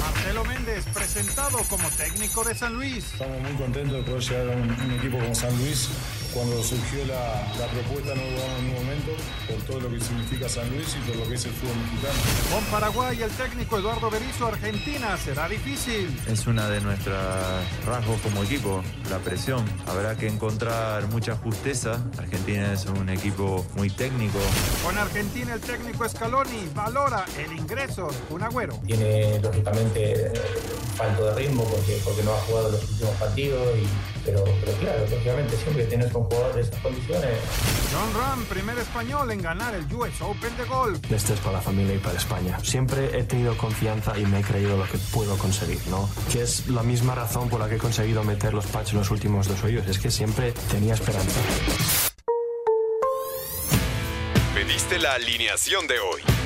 Marcelo Méndez, presentado como técnico de San Luis. Estamos muy contentos de poder llegar a un, equipo como San Luis. Cuando surgió la, la propuesta no dudamos en un momento por todo lo que significa San Luis y por lo que es el fútbol mexicano. Con Paraguay, el técnico Eduardo Berizzo, Argentina, será difícil. Es una de nuestras rasgos como equipo, la presión. Habrá que encontrar mucha justeza. Argentina es un equipo muy técnico. Con Argentina, el técnico Scaloni valora el ingreso de Kun Agüero. Tiene, lógicamente, falto de ritmo porque, porque no ha jugado los últimos partidos, y, pero, pero claro, lógicamente siempre tienes un jugador de esas condiciones. John Ram, primer español en ganar el US Open de golf. Este es para la familia y para España. Siempre he tenido confianza y me he creído lo que puedo conseguir, ¿no? Que es la misma razón por la que he conseguido meter los patches en los últimos dos hoyos. Es que siempre tenía esperanza. Pediste la alineación de hoy.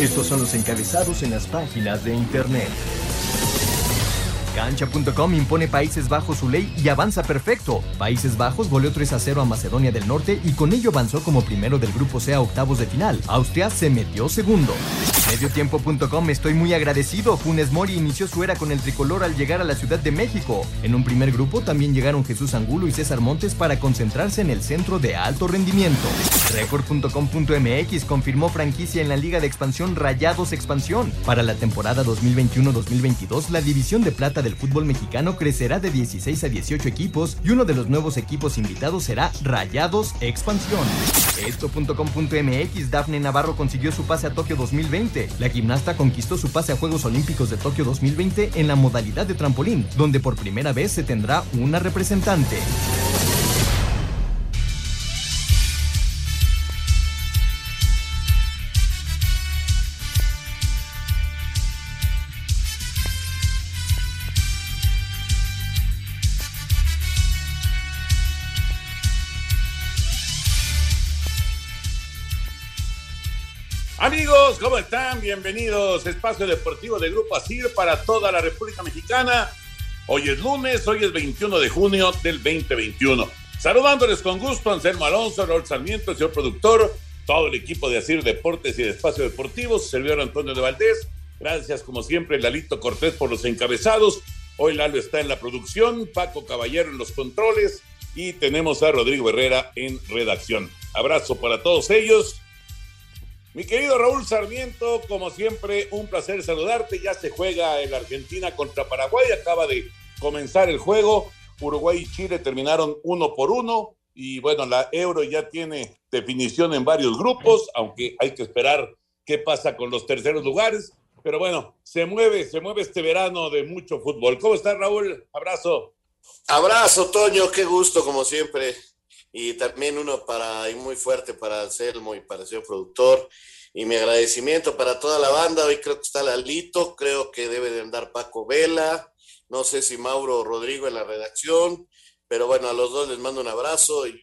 Estos son los encabezados en las páginas de internet. Cancha.com impone Países Bajos su ley y avanza perfecto. Países Bajos goleó 3 a 0 a Macedonia del Norte y con ello avanzó como primero del grupo C a octavos de final. Austria se metió segundo. Mediotiempo.com estoy muy agradecido. Funes Mori inició su era con el tricolor al llegar a la Ciudad de México. En un primer grupo también llegaron Jesús Angulo y César Montes para concentrarse en el centro de alto rendimiento. Record.com.mx confirmó franquicia en la Liga de Expansión Rayados Expansión. Para la temporada 2021-2022, la división de plata del fútbol mexicano crecerá de 16 a 18 equipos y uno de los nuevos equipos invitados será Rayados Expansión. Esto.com.mx Dafne Navarro consiguió su pase a Tokio 2020. La gimnasta conquistó su pase a Juegos Olímpicos de Tokio 2020 en la modalidad de trampolín, donde por primera vez se tendrá una representante. Amigos, ¿cómo están? Bienvenidos Espacio Deportivo de Grupo ASIR para toda la República Mexicana. Hoy es lunes, hoy es 21 de junio del 2021. Saludándoles con gusto, Anselmo Alonso, Raúl Sarmiento, señor productor, todo el equipo de ASIR Deportes y de Espacio Deportivo, su servidor Antonio de Valdés. Gracias, como siempre, Lalito Cortés por los encabezados. Hoy Lalo está en la producción, Paco Caballero en los controles y tenemos a Rodrigo Herrera en redacción. Abrazo para todos ellos. Mi querido Raúl Sarmiento, como siempre, un placer saludarte. Ya se juega el Argentina contra Paraguay. Acaba de comenzar el juego. Uruguay y Chile terminaron uno por uno. Y bueno, la Euro ya tiene definición en varios grupos, aunque hay que esperar qué pasa con los terceros lugares. Pero bueno, se mueve, se mueve este verano de mucho fútbol. ¿Cómo estás, Raúl? Abrazo. Abrazo, Toño, qué gusto, como siempre y también uno para y muy fuerte para Anselmo y para el señor productor y mi agradecimiento para toda la banda. Hoy creo que está Lalito, creo que debe de andar Paco Vela, no sé si Mauro o Rodrigo en la redacción, pero bueno, a los dos les mando un abrazo y.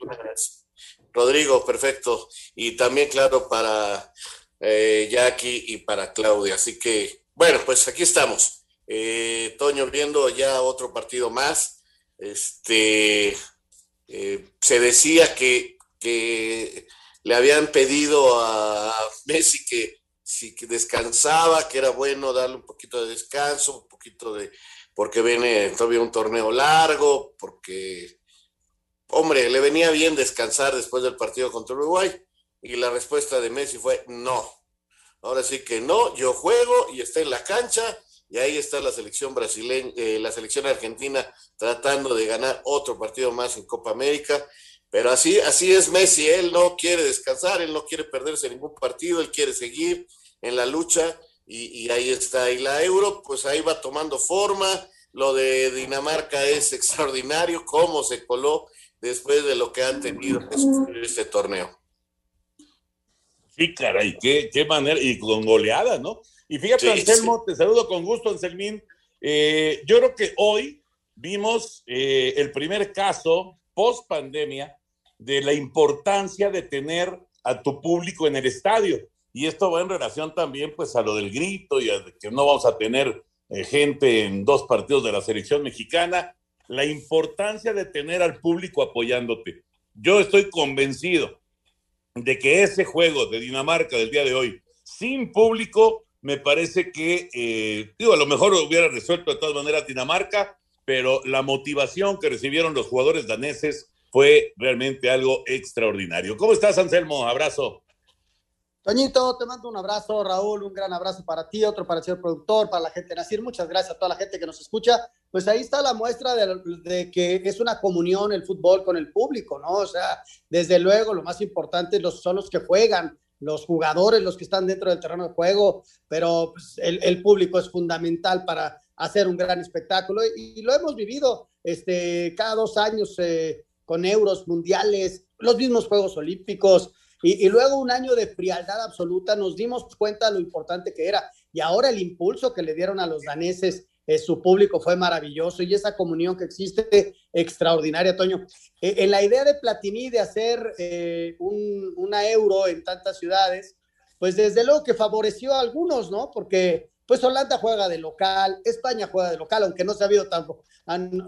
Rodrigo, perfecto. Y también, claro, para eh, Jackie y para Claudia. Así que, bueno, pues aquí estamos. Eh, Toño viendo ya otro partido más. Este, eh, se decía que, que, le habían pedido a Messi que si que descansaba, que era bueno darle un poquito de descanso, un poquito de, porque viene todavía un torneo largo, porque, hombre, le venía bien descansar después del partido contra Uruguay. Y la respuesta de Messi fue no, ahora sí que no, yo juego y está en la cancha y ahí está la selección brasileña, eh, la selección argentina tratando de ganar otro partido más en Copa América. Pero así, así es Messi, él no quiere descansar, él no quiere perderse ningún partido, él quiere seguir en la lucha y, y ahí está. Y la Euro, pues ahí va tomando forma. Lo de Dinamarca es extraordinario, cómo se coló después de lo que han tenido que sufrir este torneo. Sí, caray, qué, qué manera, y con goleada, ¿no? Y fíjate, Sí, Anselmo, te saludo con gusto, Anselmín. Eh, yo creo que hoy vimos eh, el primer caso post pandemia de la importancia de tener a tu público en el estadio. Y esto va en relación también pues a lo del grito y a que no vamos a tener eh, gente en dos partidos de la selección mexicana. La importancia de tener al público apoyándote. Yo estoy convencido de que ese juego de Dinamarca del día de hoy, sin público, me parece que, eh, digo, a lo mejor hubiera resuelto de todas maneras Dinamarca, pero la motivación que recibieron los jugadores daneses fue realmente algo extraordinario. ¿Cómo estás, Anselmo? Abrazo. Toñito, te mando un abrazo, Raúl, un gran abrazo para ti, otro para el señor productor, para la gente de Nacir. Muchas gracias a toda la gente que nos escucha. Pues ahí está la muestra de, de que es una comunión el fútbol con el público, ¿no? O sea, desde luego lo más importante los, son los que juegan, los jugadores, los que están dentro del terreno de juego, pero pues, el, público es fundamental para hacer un gran espectáculo y, y lo hemos vivido este, cada dos años eh, con euros mundiales, los mismos Juegos Olímpicos. Y, y, luego un año de frialdad absoluta, nos dimos cuenta de lo importante que era. Y ahora el impulso que le dieron a los daneses, eh, su público fue maravilloso y esa comunión que existe, extraordinaria, Toño. Eh, en la idea de Platini de hacer eh, un, una euro en tantas ciudades, pues desde luego que favoreció a algunos, ¿no? Porque pues Holanda juega de local, España juega de local, aunque no se ha, habido tan,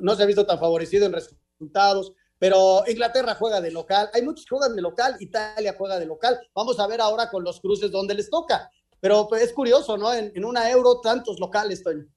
no se ha visto tan favorecido en resultados pero Inglaterra juega de local, hay muchos que juegan de local, Italia juega de local, vamos a ver ahora con los cruces dónde les toca, pero pues, es curioso, ¿no? En, en, una euro tantos locales, Toño.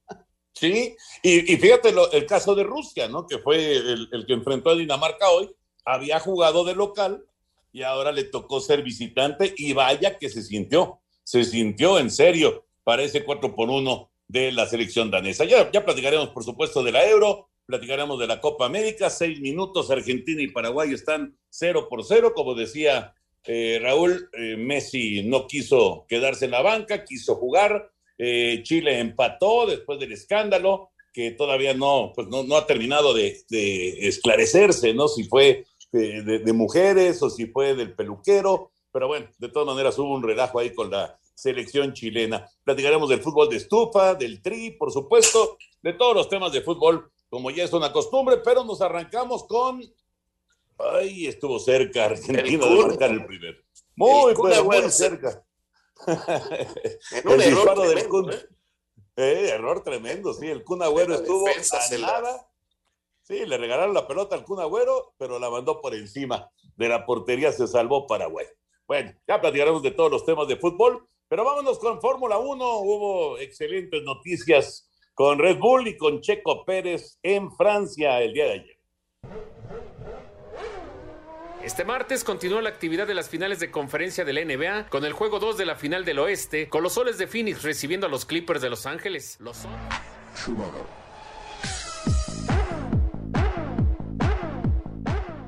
Sí, y, fíjate lo, el caso de Rusia, ¿no? Que fue el, que enfrentó a Dinamarca hoy, había jugado de local y ahora le tocó ser visitante y vaya que se sintió, se sintió en serio para ese 4 por 1 de la selección danesa. Ya, ya platicaremos, por supuesto, de la euro, platicaremos de la Copa América, seis minutos, Argentina y Paraguay están cero por cero, como decía eh, Raúl, eh, Messi no quiso quedarse en la banca, quiso jugar, eh, Chile empató después del escándalo, que todavía no, pues no, no ha terminado de, de, esclarecerse, ¿no? Si fue de, de, mujeres o si fue del peluquero, pero bueno, de todas maneras hubo un relajo ahí con la selección chilena. Platicaremos del fútbol de estufa, del tri, por supuesto, de todos los temas de fútbol como ya es una costumbre, pero nos arrancamos con. Ay, estuvo cerca Argentina de marcar el primero. Muy, el muy cerca. en un el error disparo tremendo, del Kun. ¿eh? Eh, error tremendo, sí. El Kun Agüero estuvo a nada. Sí, le regalaron la pelota al Kun Agüero, pero la mandó por encima de la portería, se salvó Paraguay. Bueno, ya platicaremos de todos los temas de fútbol, pero vámonos con Fórmula 1. Hubo excelentes noticias con Red Bull y con Checo Pérez en Francia el día de ayer. Este martes continuó la actividad de las finales de conferencia de la NBA con el juego 2 de la final del oeste, con los soles de Phoenix recibiendo a los Clippers de Los Ángeles. Los Soles-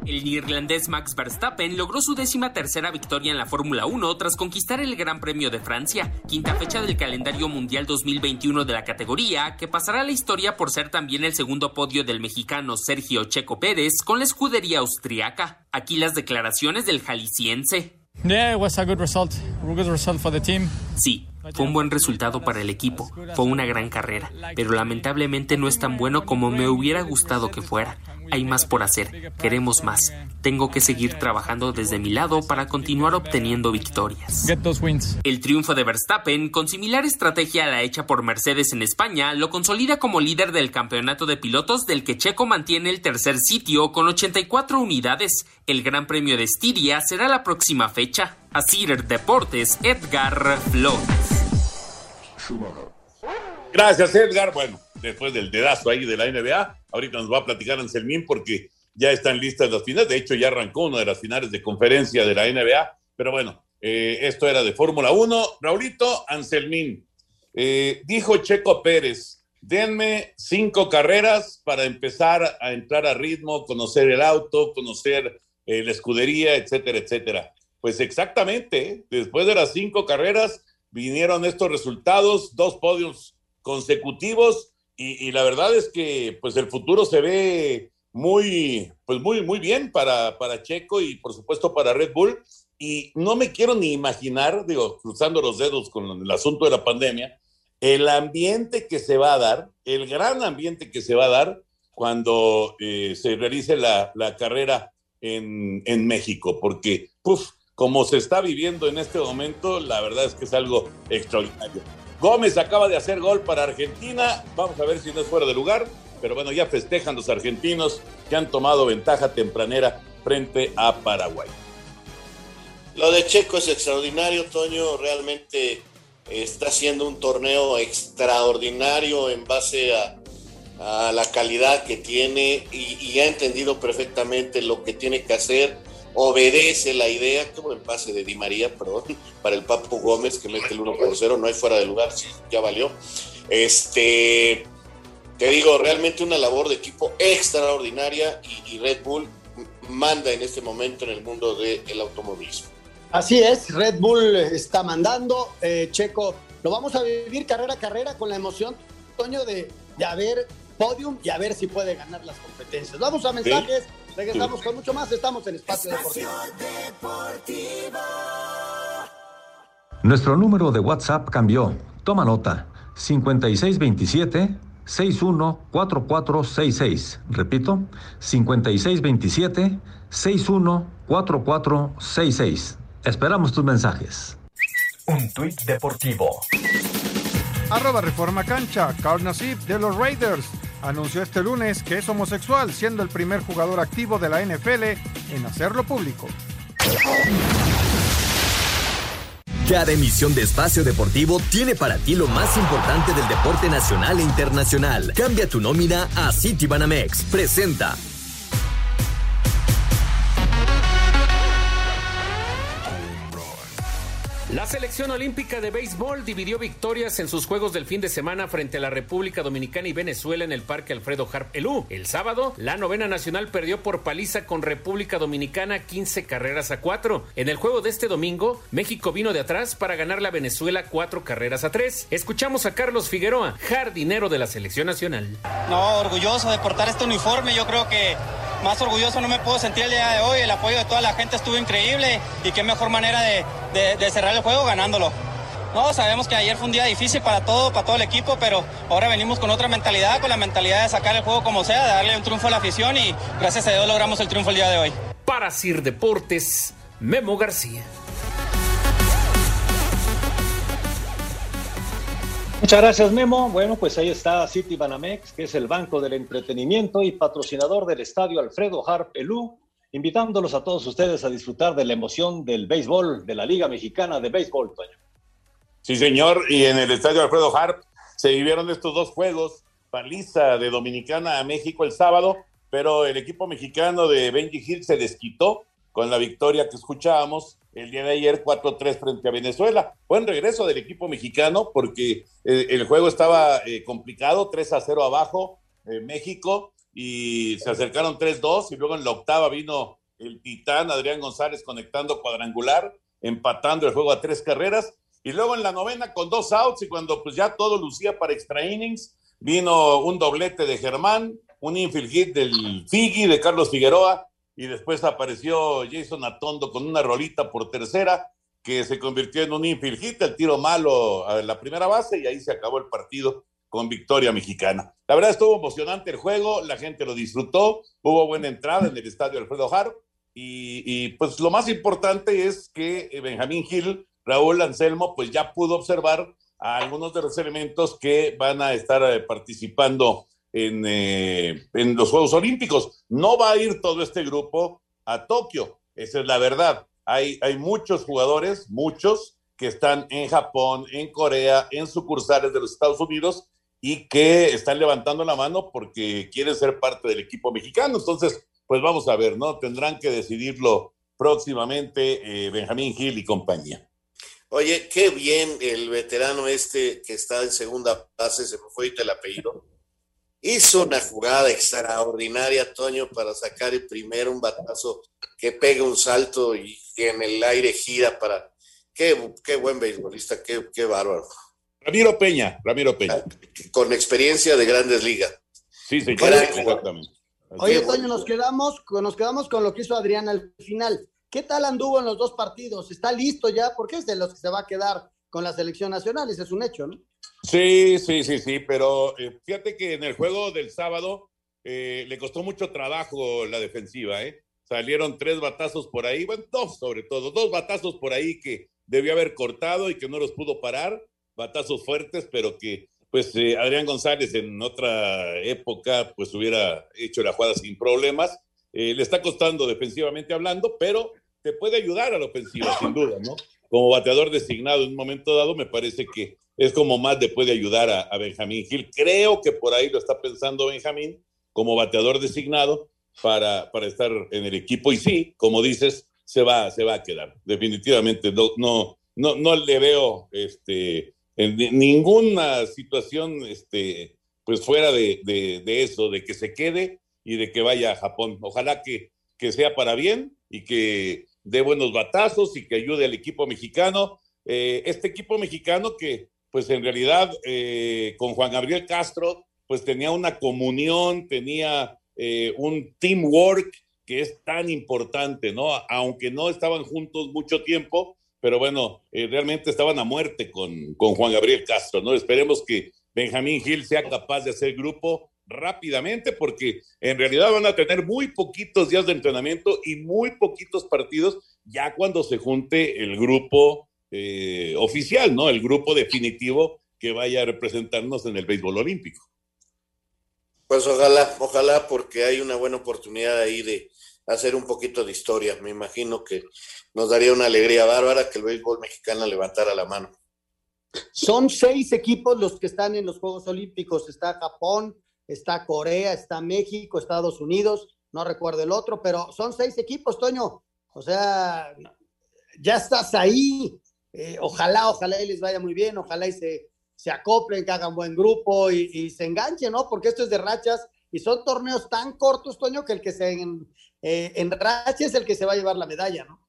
El neerlandés Max Verstappen logró su décima tercera victoria en la Fórmula 1 tras conquistar el Gran Premio de Francia, quinta fecha del calendario mundial 2021 de la categoría, que pasará a la historia por ser también el segundo podio del mexicano Sergio Checo Pérez con la escudería austriaca. Aquí las declaraciones del jalisciense. Sí, fue un buen resultado para el equipo, fue una gran carrera, pero lamentablemente no es tan bueno como me hubiera gustado que fuera. Hay más por hacer, queremos más. Tengo que seguir trabajando desde mi lado para continuar obteniendo victorias. El triunfo de Verstappen, con similar estrategia a la hecha por Mercedes en España, lo consolida como líder del campeonato de pilotos del que Checo mantiene el tercer sitio con 84 unidades. El Gran Premio de Estiria será la próxima fecha. Asir Deportes, Edgar Flores. Gracias, Edgar. Bueno, después del dedazo ahí de la NBA, ahorita nos va a platicar Anselmín porque ya están listas las finales. De hecho, ya arrancó una de las finales de conferencia de la NBA. Pero bueno, Eh, esto era de Fórmula 1. Raulito Anselmín, eh, dijo Checo Pérez, denme cinco carreras para empezar a entrar a ritmo, conocer el auto, conocer eh, la escudería, etcétera, etcétera. Pues exactamente, después de las cinco carreras vinieron estos resultados, dos podios consecutivos y, la verdad es que pues el futuro se ve muy, pues muy, muy bien para, para Checo y por supuesto para Red Bull. Y no me quiero ni imaginar, digo, cruzando los dedos con el asunto de la pandemia, el ambiente que se va a dar, el gran ambiente que se va a dar cuando eh, se realice la, la carrera en, en, México, porque, puff, como se está viviendo en este momento, la verdad es que es algo extraordinario. Gómez acaba de hacer gol para Argentina, vamos a ver si no es fuera de lugar, pero bueno, ya festejan los argentinos que han tomado ventaja tempranera frente a Paraguay. Lo de Checo es extraordinario, Toño, realmente está haciendo un torneo extraordinario en base a, a la calidad que tiene y, y, ha entendido perfectamente lo que tiene que hacer, obedece la idea, qué buen pase de Di María, perdón, para el Papu Gómez que mete el 1 por 0, no hay fuera de lugar, sí, ya valió. Este, te digo, realmente una labor de equipo extraordinaria y, y Red Bull manda en este momento en el mundo del automovilismo. Así es, Red Bull está mandando, eh, Checo, lo vamos a vivir carrera a carrera con la emoción, Toño, de, de haber podium y a ver si puede ganar las competencias. Vamos a mensajes, sí. Regresamos con mucho más, estamos en Espacio, Espacio Deportivo. Deportivo. Nuestro número de WhatsApp cambió, toma nota, 5627 614466. Repito, 5627 614466. Esperamos tus mensajes. Un tuit deportivo. Arroba Reforma Cancha, Carl Nassib de los Raiders anunció este lunes que es homosexual, siendo el primer jugador activo de la NFL en hacerlo público. Cada emisión de Espacio Deportivo tiene para ti lo más importante del deporte nacional e internacional. Cambia tu nómina a Citibanamex. Presenta. La selección olímpica de béisbol dividió victorias en sus juegos del fin de semana frente a la República Dominicana y Venezuela en el Parque Alfredo Harp Elú. El sábado, la novena nacional perdió por paliza con República Dominicana 15 carreras a 4. En el juego de este domingo, México vino de atrás para ganarle a Venezuela 4 carreras a 3. Escuchamos a Carlos Figueroa, jardinero de la selección nacional. No, orgulloso de portar este uniforme. Yo creo que más orgulloso no me puedo sentir el día de hoy. El apoyo de toda la gente estuvo increíble y qué mejor manera de, de, cerrar el juego ganándolo. No, sabemos que ayer fue un día difícil para todo, para todo el equipo, pero ahora venimos con otra mentalidad, con la mentalidad de sacar el juego como sea, de darle un triunfo a la afición y gracias a Dios logramos el triunfo el día de hoy. Para Sir Deportes, Memo García. Muchas gracias, Memo. Bueno, pues ahí está City Banamex, que es el banco del entretenimiento y patrocinador del estadio Alfredo Harp Elú, invitándolos a todos ustedes a disfrutar de la emoción del béisbol, de la Liga Mexicana de Béisbol, Toño. Sí, señor, y en el estadio Alfredo Harp se vivieron estos dos juegos, paliza de Dominicana a México el sábado, pero el equipo mexicano de Benji Hill se desquitó con la victoria que escuchábamos el día de ayer 4-3 frente a Venezuela. Buen regreso del equipo mexicano porque eh, el juego estaba eh, complicado, 3-0 abajo eh, México y se acercaron 3-2 y luego en la octava vino el titán Adrián González conectando cuadrangular, empatando el juego a tres carreras y luego en la novena con dos outs y cuando pues ya todo lucía para extra innings, vino un doblete de Germán, un infield hit del Figi, de Carlos Figueroa y después apareció Jason Atondo con una rolita por tercera que se convirtió en un infield hit, el tiro malo a la primera base y ahí se acabó el partido con victoria mexicana. La verdad estuvo emocionante el juego, la gente lo disfrutó, hubo buena entrada en el estadio Alfredo Harp y, y pues lo más importante es que Benjamín Gil, Raúl Anselmo, pues ya pudo observar algunos de los elementos que van a estar eh, participando en, eh, en los Juegos Olímpicos. No va a ir todo este grupo a Tokio, esa es la verdad. Hay, hay muchos jugadores, muchos, que están en Japón, en Corea, en sucursales de los Estados Unidos y que están levantando la mano porque quieren ser parte del equipo mexicano. Entonces, pues vamos a ver, ¿no? Tendrán que decidirlo próximamente eh, Benjamín Gil y compañía. Oye, qué bien el veterano este que está en segunda base, se me fue el apellido. Hizo una jugada extraordinaria, Toño, para sacar el primero un batazo que pega un salto y que en el aire gira para. Qué, qué buen beisbolista, qué, qué bárbaro. Ramiro Peña, Ramiro Peña. Con experiencia de grandes ligas. Sí, sí, exactamente. Oye, Toño, nos quedamos, nos quedamos con lo que hizo Adrián al final. ¿Qué tal anduvo en los dos partidos? ¿Está listo ya? Porque es de los que se va a quedar con la selección nacional, ese es un hecho, ¿no? Sí, sí, sí, sí, pero eh, fíjate que en el juego del sábado eh, le costó mucho trabajo la defensiva, ¿eh? Salieron tres batazos por ahí, bueno, dos sobre todo, dos batazos por ahí que debió haber cortado y que no los pudo parar, batazos fuertes, pero que pues eh, Adrián González en otra época pues hubiera hecho la jugada sin problemas. le está costando defensivamente hablando, pero te puede ayudar a la ofensiva, sin duda, ¿no? Como bateador designado en un momento dado, me parece que es como más le puede ayudar a, Benjamín Gil. Creo que por ahí lo está pensando Benjamín como bateador designado para, para estar en el equipo. Y sí, como dices, se va, se va a quedar. Definitivamente no, no, no, no le veo este, en ninguna situación este, pues fuera de, de, eso, de que se quede y de que vaya a Japón. Ojalá que, que sea para bien y que de buenos batazos y que ayude al equipo mexicano. Eh, este equipo mexicano que, pues en realidad, eh, con Juan Gabriel Castro, pues tenía una comunión, tenía eh, un teamwork que es tan importante, ¿no? Aunque no estaban juntos mucho tiempo, pero bueno, realmente estaban a muerte con, con Juan Gabriel Castro, ¿no? Esperemos que Benjamín Gil sea capaz de hacer grupo rápidamente porque en realidad van a tener muy poquitos días de entrenamiento y muy poquitos partidos ya cuando se junte el grupo eh, oficial, ¿no? El grupo definitivo que vaya a representarnos en el béisbol olímpico. Pues ojalá, ojalá, porque hay una buena oportunidad ahí de hacer un poquito de historia. Me imagino que nos daría una alegría bárbara que el béisbol mexicano levantara la mano. Son seis equipos los que están en los Juegos Olímpicos. Está Japón, está Corea, está México, Estados Unidos, no recuerdo el otro, pero son seis equipos, Toño. O sea, ya estás ahí. Eh, ojalá, ojalá y les vaya muy bien, ojalá y se, se acoplen, que hagan buen grupo y, se enganchen, ¿no? Porque esto es de rachas y son torneos tan cortos, Toño, que el que se en, eh, es el que se va a llevar la medalla, ¿no?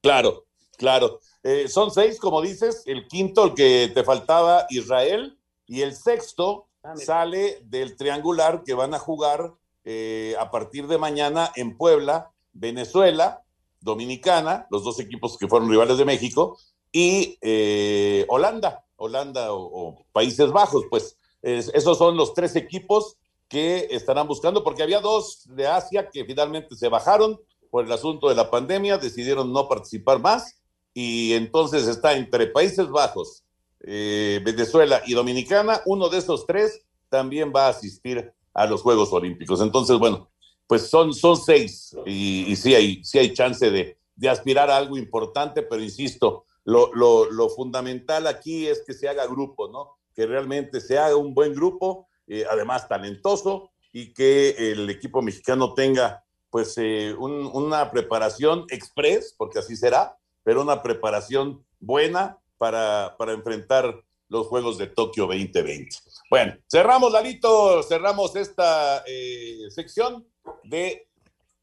Claro, claro. Eh, son seis, como dices, el quinto, el que te faltaba, Israel, y el sexto, Ah, sale del triangular que van a jugar eh, a partir de mañana en Puebla, Venezuela, Dominicana, los dos equipos que fueron rivales de México, y eh, Holanda, Holanda o, Países Bajos, pues esos son los tres equipos que estarán buscando, porque había dos de Asia que finalmente se bajaron por el asunto de la pandemia, decidieron no participar más, y entonces está entre Países Bajos, eh, Venezuela y Dominicana, uno de esos tres también va a asistir a los Juegos Olímpicos. Entonces, bueno, pues son, son seis y, sí, hay, sí hay chance de, aspirar a algo importante, pero insisto, lo, fundamental aquí es que se haga grupo, ¿no? Que realmente se haga un buen grupo, eh, además talentoso, y que el equipo mexicano tenga pues eh, una preparación express, porque así será, pero una preparación buena para, para enfrentar los Juegos de Tokio 2020. Bueno, cerramos, Lalito, cerramos esta eh, sección de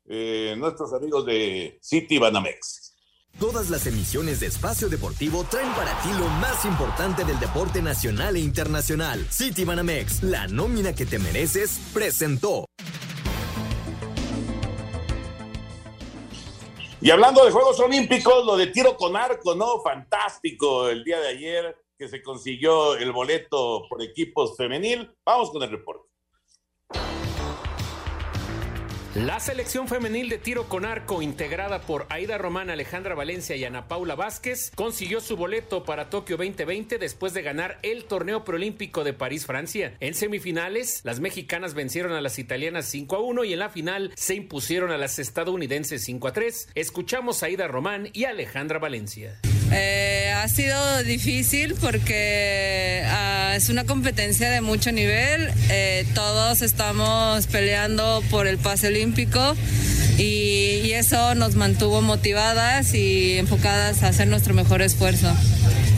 eh, nuestros amigos de City Banamex. Todas las emisiones de Espacio Deportivo traen para ti lo más importante del deporte nacional e internacional. City Banamex, la nómina que te mereces, presentó. Y hablando de Juegos Olímpicos, lo de tiro con arco, ¿no? Fantástico el día de ayer que se consiguió el boleto por equipos femenil. Vamos con el reporte. La selección femenil de tiro con arco, integrada por Aida Román, Alejandra Valencia y Ana Paula Vázquez, consiguió su boleto para Tokio 2020 después de ganar el torneo preolímpico de París, Francia. En semifinales, las mexicanas vencieron a las italianas 5 a 1 y en la final se impusieron a las estadounidenses 5 a 3. Escuchamos a Aida Román y Alejandra Valencia. Eh, ha sido difícil porque ah, es una competencia de mucho nivel. Eh, todos estamos peleando por el pase olímpico y, y eso nos mantuvo motivadas y enfocadas a hacer nuestro mejor esfuerzo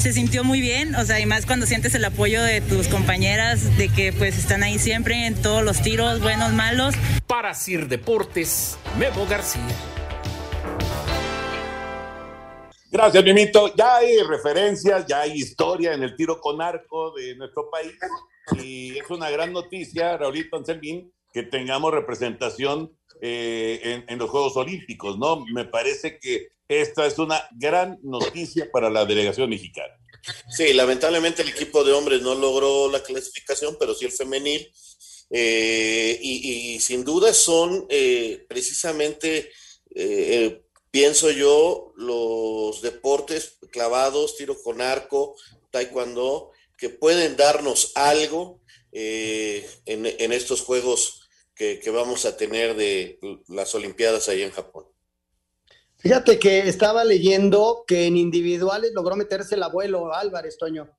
se sintió muy bien, o sea, y más cuando sientes el apoyo de tus compañeras, de que pues están ahí siempre en todos los tiros, buenos, malos. Para Sir Deportes, Memo García. Gracias, Mimito. Ya hay referencias, ya hay historia en el tiro con arco de nuestro país y es una gran noticia, Raulito Anselmín, que tengamos representación eh, en, los Juegos Olímpicos, ¿no? Me parece que esta es una gran noticia para la delegación mexicana. Sí, lamentablemente el equipo de hombres no logró la clasificación, pero sí el femenil. Eh, y, y, sin duda son eh, precisamente, eh, pienso yo, los deportes clavados, tiro con arco, taekwondo, que pueden darnos algo en, en, estos juegos que, que vamos a tener de las Olimpiadas ahí en Japón. Fíjate que estaba leyendo que en individuales logró meterse el abuelo Álvarez, Toño.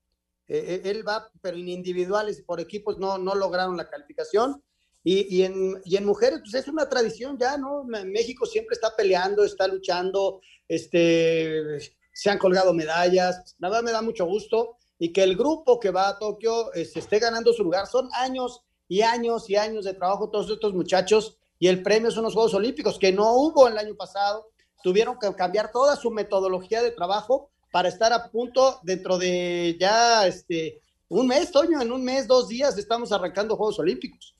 Eh, él va, pero en individuales, por equipos no, no lograron la calificación. Y, y, en, y en mujeres, pues es una tradición ya, ¿no? México siempre está peleando, está luchando, este, se han colgado medallas. Nada me da mucho gusto. Y que el grupo que va a Tokio se este, esté ganando su lugar. Son años y años y años de trabajo todos estos muchachos. Y el premio son los Juegos Olímpicos, que no hubo el año pasado tuvieron que cambiar toda su metodología de trabajo para estar a punto dentro de ya este un mes, Toño, en un mes, dos días estamos arrancando Juegos Olímpicos.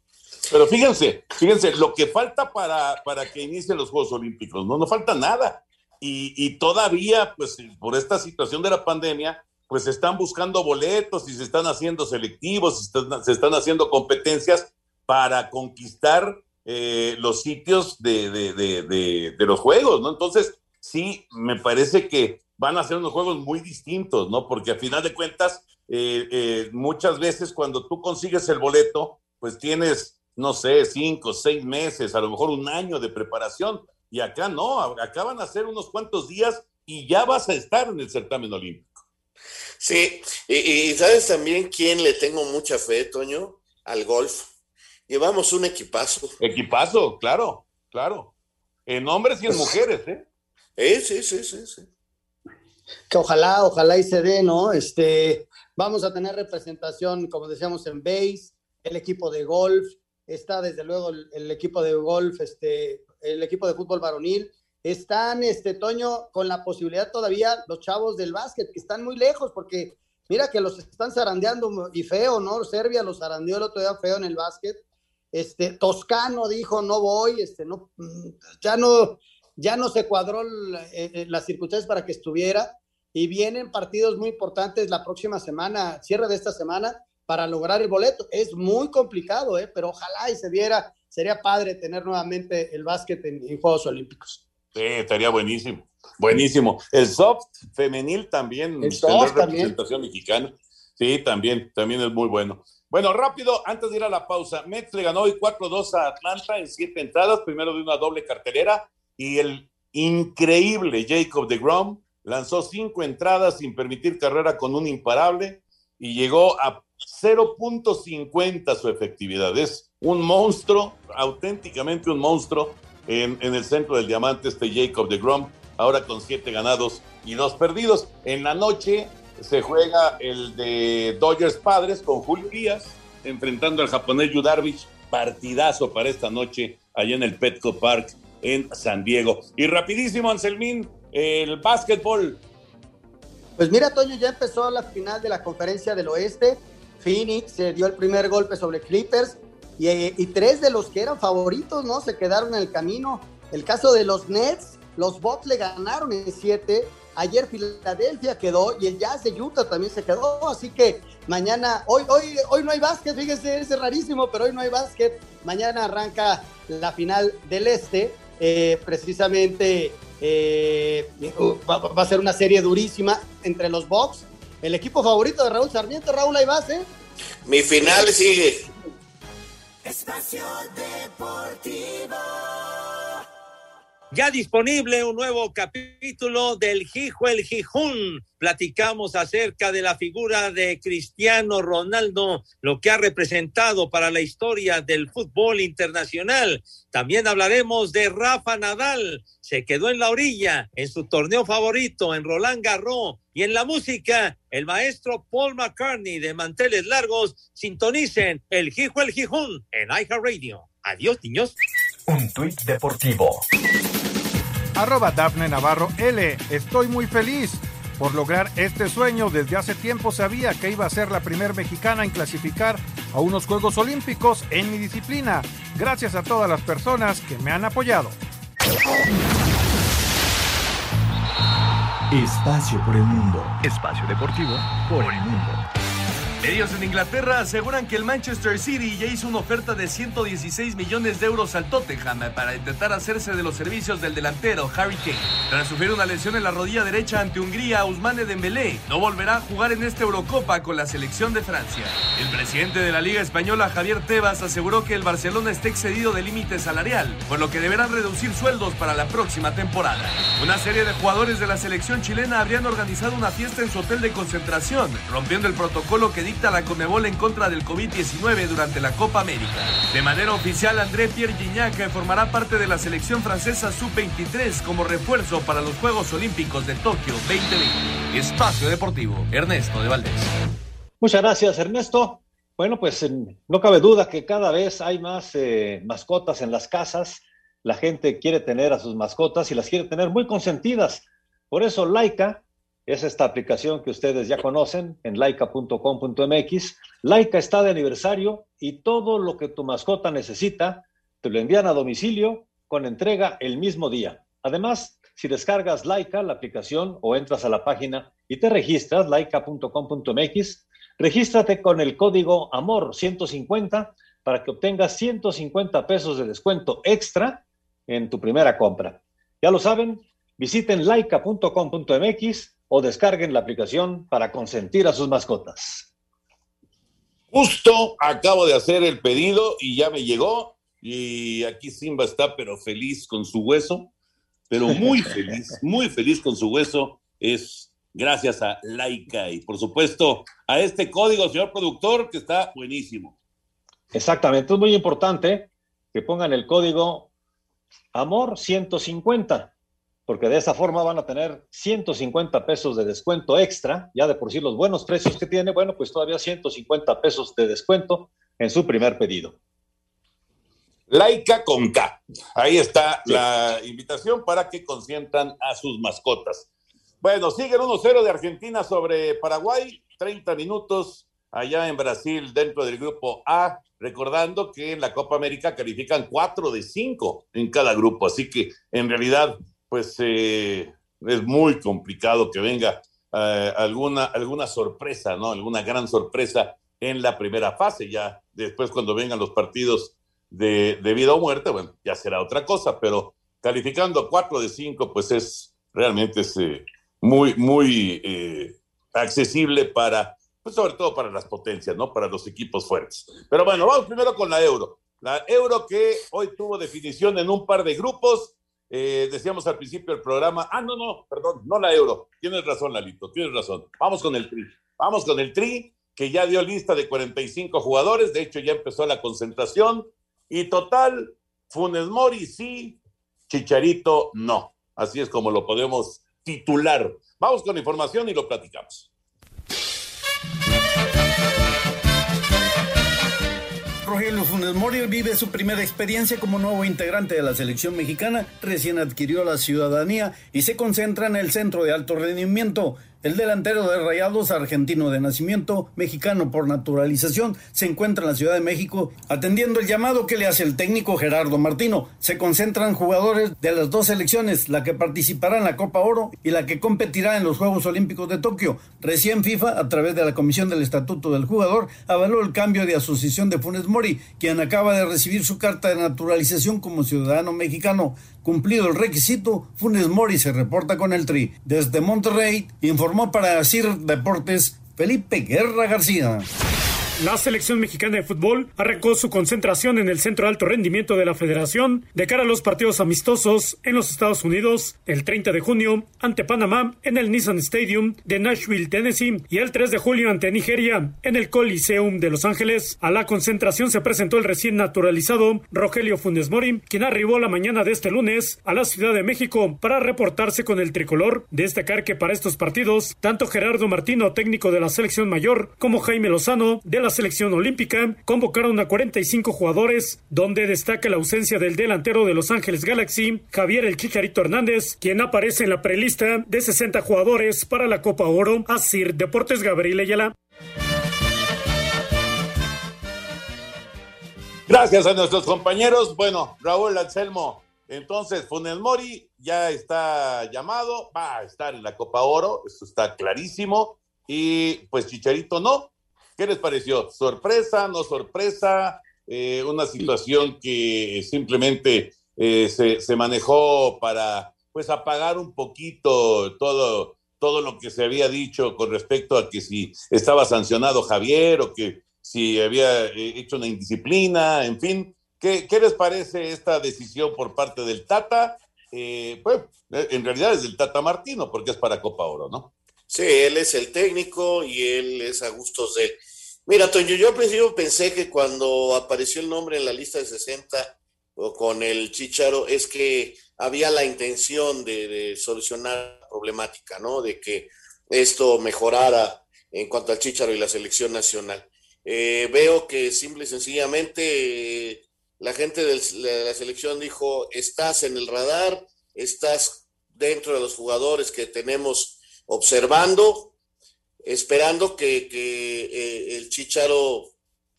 Pero fíjense, fíjense, lo que falta para, para que inicien los Juegos Olímpicos, no, no falta nada. Y, y todavía, pues por esta situación de la pandemia, pues están buscando boletos y se están haciendo selectivos, se están, se están haciendo competencias para conquistar eh, los sitios de, de, de, de, los juegos, ¿no? Entonces, sí, me parece que van a ser unos juegos muy distintos, ¿no? Porque a final de cuentas, eh, eh, muchas veces cuando tú consigues el boleto, pues tienes, no sé, cinco, seis meses, a lo mejor un año de preparación. Y acá no, acá van a ser unos cuantos días y ya vas a estar en el certamen olímpico. Sí, y, y sabes también quién le tengo mucha fe, Toño, al golf. Llevamos un equipazo. Equipazo, claro, claro. En hombres y en mujeres, ¿eh? Eh, sí, sí, sí, sí. Que ojalá, ojalá y se dé, ¿no? Este, vamos a tener representación, como decíamos, en base, el equipo de golf, está desde luego el, equipo de golf, este, el equipo de fútbol varonil. Están, este, Toño, con la posibilidad todavía los chavos del básquet, que están muy lejos, porque mira que los están zarandeando y feo, ¿no? Serbia los zarandeó el otro día feo en el básquet. Este, Toscano dijo, no voy, este, no, ya no, ya no se cuadró la, eh, las circunstancias para que estuviera y vienen partidos muy importantes la próxima semana, cierre de esta semana, para lograr el boleto. Es muy complicado, ¿eh? pero ojalá y se viera, sería padre tener nuevamente el básquet en, en Juegos Olímpicos. Sí, estaría buenísimo, buenísimo. El soft femenil también, el soft representación también. mexicana. Sí, también, también es muy bueno. Bueno, rápido, antes de ir a la pausa, Mets le ganó hoy 4-2 a Atlanta en siete entradas, primero de una doble cartelera, y el increíble Jacob de Grom lanzó cinco entradas sin permitir carrera con un imparable y llegó a 0.50 su efectividad. Es un monstruo, auténticamente un monstruo en, el centro del diamante, este Jacob de Grom, ahora con siete ganados y dos perdidos. En la noche se juega el de Dodgers Padres con Julio Díaz, enfrentando al japonés Yu Darvish. Partidazo para esta noche allá en el Petco Park en San Diego. Y rapidísimo, Anselmín, el básquetbol. Pues mira, Toño, ya empezó la final de la conferencia del oeste. Phoenix se dio el primer golpe sobre Clippers y, y tres de los que eran favoritos, ¿no? Se quedaron en el camino. El caso de los Nets, los Bucks le ganaron en siete Ayer Filadelfia quedó y el Jazz de Utah también se quedó. Así que mañana, hoy, hoy, hoy no hay básquet, fíjese, es rarísimo, pero hoy no hay básquet. Mañana arranca la final del Este. Eh, precisamente eh, va, a ser una serie durísima entre los Bucks. El equipo favorito de Raúl Sarmiento, Raúl, ahí vas, ¿eh? Mi final sigue. Espacio Deportivo. Ya disponible un nuevo capítulo del Hijo el Gijón. Platicamos acerca de la figura de Cristiano Ronaldo, lo que ha representado para la historia del fútbol internacional. También hablaremos de Rafa Nadal. Se quedó en la orilla en su torneo favorito, en Roland Garros. Y en la música, el maestro Paul McCartney de Manteles Largos. Sintonicen el Hijo el Gijón en iHeartRadio. Adiós, niños. Un tuit deportivo arroba Dafne Navarro L. Estoy muy feliz por lograr este sueño. Desde hace tiempo sabía que iba a ser la primer mexicana en clasificar a unos Juegos Olímpicos en mi disciplina. Gracias a todas las personas que me han apoyado. Espacio por el mundo. Espacio deportivo por el mundo. Medios en Inglaterra aseguran que el Manchester City ya hizo una oferta de 116 millones de euros al Tottenham para intentar hacerse de los servicios del delantero Harry Kane. Tras sufrir una lesión en la rodilla derecha ante Hungría, Ousmane Dembélé no volverá a jugar en esta Eurocopa con la selección de Francia. El presidente de la Liga Española, Javier Tebas, aseguró que el Barcelona está excedido de límite salarial, por lo que deberán reducir sueldos para la próxima temporada. Una serie de jugadores de la selección chilena habrían organizado una fiesta en su hotel de concentración, rompiendo el protocolo que la Comebol en contra del COVID-19 durante la Copa América. De manera oficial, André Pierre Gignac formará parte de la selección francesa sub-23 como refuerzo para los Juegos Olímpicos de Tokio 2020. Espacio Deportivo, Ernesto de Valdés. Muchas gracias, Ernesto. Bueno, pues no cabe duda que cada vez hay más eh, mascotas en las casas. La gente quiere tener a sus mascotas y las quiere tener muy consentidas. Por eso Laika es esta aplicación que ustedes ya conocen en laika.com.mx. Laika está de aniversario y todo lo que tu mascota necesita te lo envían a domicilio con entrega el mismo día. Además, si descargas Laika, la aplicación, o entras a la página y te registras, laika.com.mx, regístrate con el código AMOR150 para que obtengas 150 pesos de descuento extra en tu primera compra. Ya lo saben, visiten laika.com.mx o descarguen la aplicación para consentir a sus mascotas. Justo acabo de hacer el pedido y ya me llegó. Y aquí Simba está, pero feliz con su hueso, pero muy feliz, muy feliz con su hueso. Es gracias a Laika y por supuesto a este código, señor productor, que está buenísimo. Exactamente, es muy importante que pongan el código Amor 150 porque de esa forma van a tener 150 pesos de descuento extra, ya de por sí los buenos precios que tiene, bueno, pues todavía 150 pesos de descuento en su primer pedido. Laica con K. Ahí está la invitación para que consientan a sus mascotas. Bueno, sigue el 1-0 de Argentina sobre Paraguay, 30 minutos allá en Brasil dentro del grupo A, recordando que en la Copa América califican 4 de 5 en cada grupo, así que en realidad pues eh, es muy complicado que venga eh, alguna, alguna sorpresa, ¿no? Alguna gran sorpresa en la primera fase. Ya después cuando vengan los partidos de, vida o muerte, bueno, ya será otra cosa, pero calificando 4 de 5, pues es realmente es, eh, muy, muy accesible para, pues sobre todo para las potencias, ¿no? Para los equipos fuertes. Pero bueno, vamos primero con la euro. La euro que hoy tuvo definición en un par de grupos eh, decíamos al principio del programa, ah, no, no, perdón, no la euro. Tienes razón, Lalito, tienes razón. Vamos con el tri. Vamos con el tri, que ya dio lista de 45 jugadores, de hecho ya empezó la concentración. Y total, Funes Mori sí, Chicharito no. Así es como lo podemos titular. Vamos con información y lo platicamos. Rogelio Funes Mori vive su primera experiencia como nuevo integrante de la selección mexicana, recién adquirió la ciudadanía y se concentra en el centro de alto rendimiento. El delantero de Rayados, argentino de nacimiento, mexicano por naturalización, se encuentra en la Ciudad de México atendiendo el llamado que le hace el técnico Gerardo Martino. Se concentran jugadores de las dos selecciones, la que participará en la Copa Oro y la que competirá en los Juegos Olímpicos de Tokio. Recién FIFA, a través de la Comisión del Estatuto del Jugador, avaló el cambio de asociación de Funes Mori, quien acaba de recibir su carta de naturalización como ciudadano mexicano. Cumplido el requisito, Funes Mori se reporta con el Tri. Desde Monterrey, informó para CIR Deportes Felipe Guerra García. La selección mexicana de fútbol arrancó su concentración en el Centro de Alto Rendimiento de la Federación de cara a los partidos amistosos en los Estados Unidos el 30 de junio ante Panamá en el Nissan Stadium de Nashville, Tennessee y el 3 de julio ante Nigeria en el Coliseum de Los Ángeles. A la concentración se presentó el recién naturalizado Rogelio Funes Mori, quien arribó la mañana de este lunes a la Ciudad de México para reportarse con el tricolor. Destacar que para estos partidos, tanto Gerardo Martino, técnico de la selección mayor, como Jaime Lozano, de la selección olímpica convocaron a 45 jugadores, donde destaca la ausencia del delantero de Los Ángeles Galaxy, Javier El Chicharito Hernández, quien aparece en la prelista de 60 jugadores para la Copa Oro. Asir Deportes Gabriel Ayala. Gracias a nuestros compañeros. Bueno, Raúl Anselmo, entonces Funes Mori ya está llamado, va a estar en la Copa Oro, eso está clarísimo. Y pues Chicharito no, ¿Qué les pareció? ¿Sorpresa, no sorpresa? Eh, una situación que simplemente eh, se, manejó para pues apagar un poquito todo, todo lo que se había dicho con respecto a que si estaba sancionado Javier o que si había eh, hecho una indisciplina, en fin. ¿Qué, qué les parece esta decisión por parte del Tata? pues en realidad es del Tata Martino, porque es para Copa Oro, ¿no? Sí, él es el técnico y él es a gustos de él. Mira, Toño, yo al principio pensé que cuando apareció el nombre en la lista de 60 o con el Chicharo es que había la intención de, solucionar la problemática, ¿no? De que esto mejorara en cuanto al Chicharo y la selección nacional. Eh, veo que simple y sencillamente la gente de la selección dijo, estás en el radar, estás dentro de los jugadores que tenemos observando, esperando que, eh, el Chicharo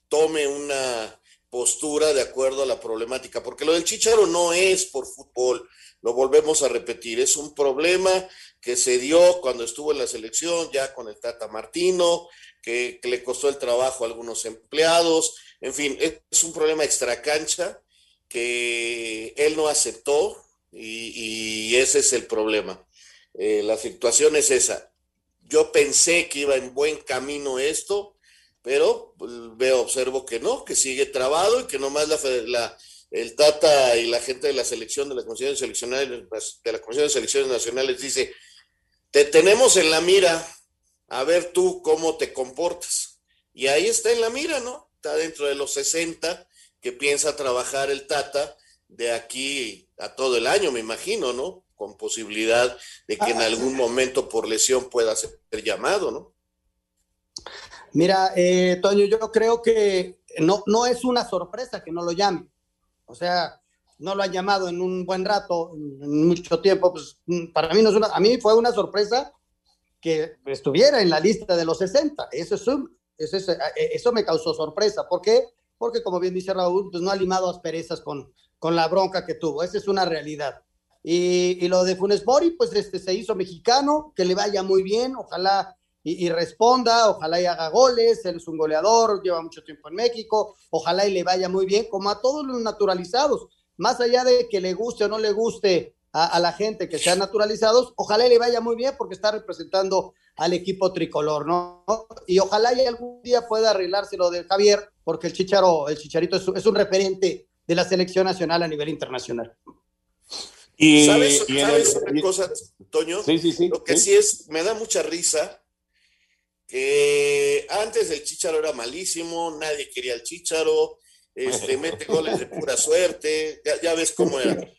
tome una postura de acuerdo a la problemática, porque lo del Chicharo no es por fútbol, lo volvemos a repetir, es un problema que se dio cuando estuvo en la selección, ya con el Tata Martino, que, le costó el trabajo a algunos empleados, en fin, es un problema extracancha que él no aceptó y, ese es el problema. Eh, la situación es esa. Yo pensé que iba en buen camino esto, pero pues, veo, observo que no, que sigue trabado y que nomás la, la, el Tata y la gente de la selección, de la Comisión de de la Comisión de Selecciones Nacionales dice, te tenemos en la mira, a ver tú cómo te comportas. Y ahí está en la mira, ¿no? Está dentro de los 60 que piensa trabajar el Tata de aquí a todo el año, me imagino, ¿no? Con posibilidad de que en ah, algún momento por lesión pueda ser llamado, ¿no? Mira, eh, Toño, yo creo que no, no es una sorpresa que no lo llame. O sea, no lo han llamado en un buen rato, en mucho tiempo. Pues para mí no es una, a mí fue una sorpresa que estuviera en la lista de los 60. Eso, es eso, eh, eso me causó sorpresa. ¿Por qué? Porque, como bien dice Raúl, pues no ha limado asperezas con, con la bronca que tuvo. Esa es una realidad. Y, lo de Funes Mori, pues este, se hizo mexicano, que le vaya muy bien, ojalá y, responda, ojalá y haga goles, él es un goleador, lleva mucho tiempo en México, ojalá y le vaya muy bien, como a todos los naturalizados, más allá de que le guste o no le guste a, la gente que sean naturalizados, ojalá y le vaya muy bien porque está representando al equipo tricolor, ¿no? Y ojalá y algún día pueda arreglarse lo de Javier, porque el Chicharo, el Chicharito es un referente de la selección nacional a nivel internacional. Y, ¿Sabes, una cosa, Toño? Sí, sí, sí. Lo que sí. es, me da mucha risa que antes el Chicharo era malísimo, nadie quería el Chicharo, este, mete goles de pura suerte, ya, ves cómo era.